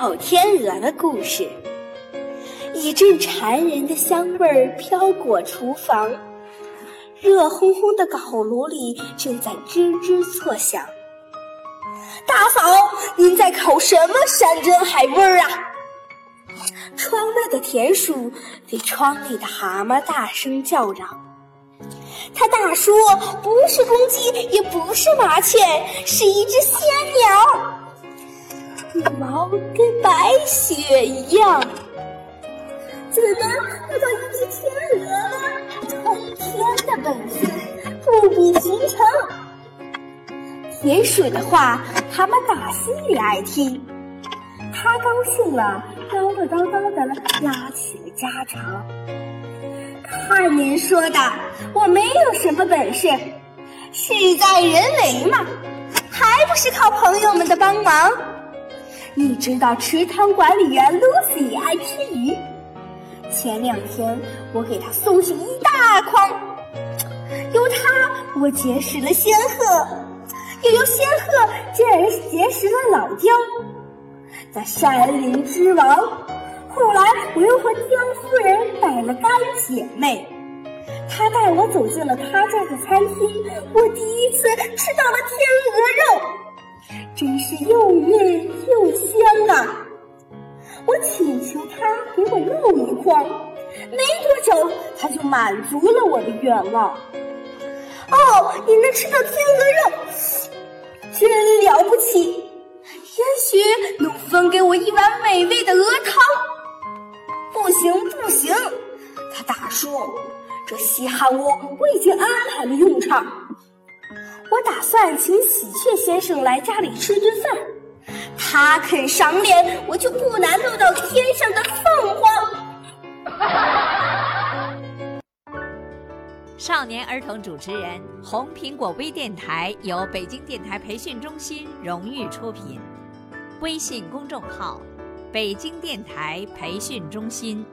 烤天鹅的故事。一阵馋人的香味儿飘过厨房，热烘烘的烤炉里正在吱吱作响。大嫂，您在烤什么山珍海味儿啊？窗外的田鼠对窗里的蛤蟆大声叫嚷。他大叔：“不是公鸡，也不是麻雀，是一只仙鸟，羽毛跟白雪一样。”怎么遇到一只天鹅呢？通天的本事，不比寻常。田鼠的话，蛤蟆打心里爱听。他高兴了，叨叨叨叨的拉起了家常。看您说的，我没有什么本事，事在人为嘛，还不是靠朋友们的帮忙。你知道池塘管理员 Lucy 爱吃鱼。前两天我给他送去一大筐，由他我结识了仙鹤，又由仙鹤进而结识了老雕，在山林之王。后来我又和江夫人摆了干姐妹，她带我走进了她家的餐厅，我第一次吃到了天鹅肉，真是又嫩又香啊！我请求他给我弄一筐，没多久他就满足了我的愿望。哦，你能吃到天鹅肉，真了不起！也许能分给我一碗美味的鹅汤。不行不行，他大说，这稀罕物我已经安排了用场。我打算请喜鹊先生来家里吃顿饭。他肯赏脸，我就不难录到天上的凤凰。少年儿童主持人，红苹果微电台由北京电台培训中心荣誉出品，微信公众号：北京电台培训中心。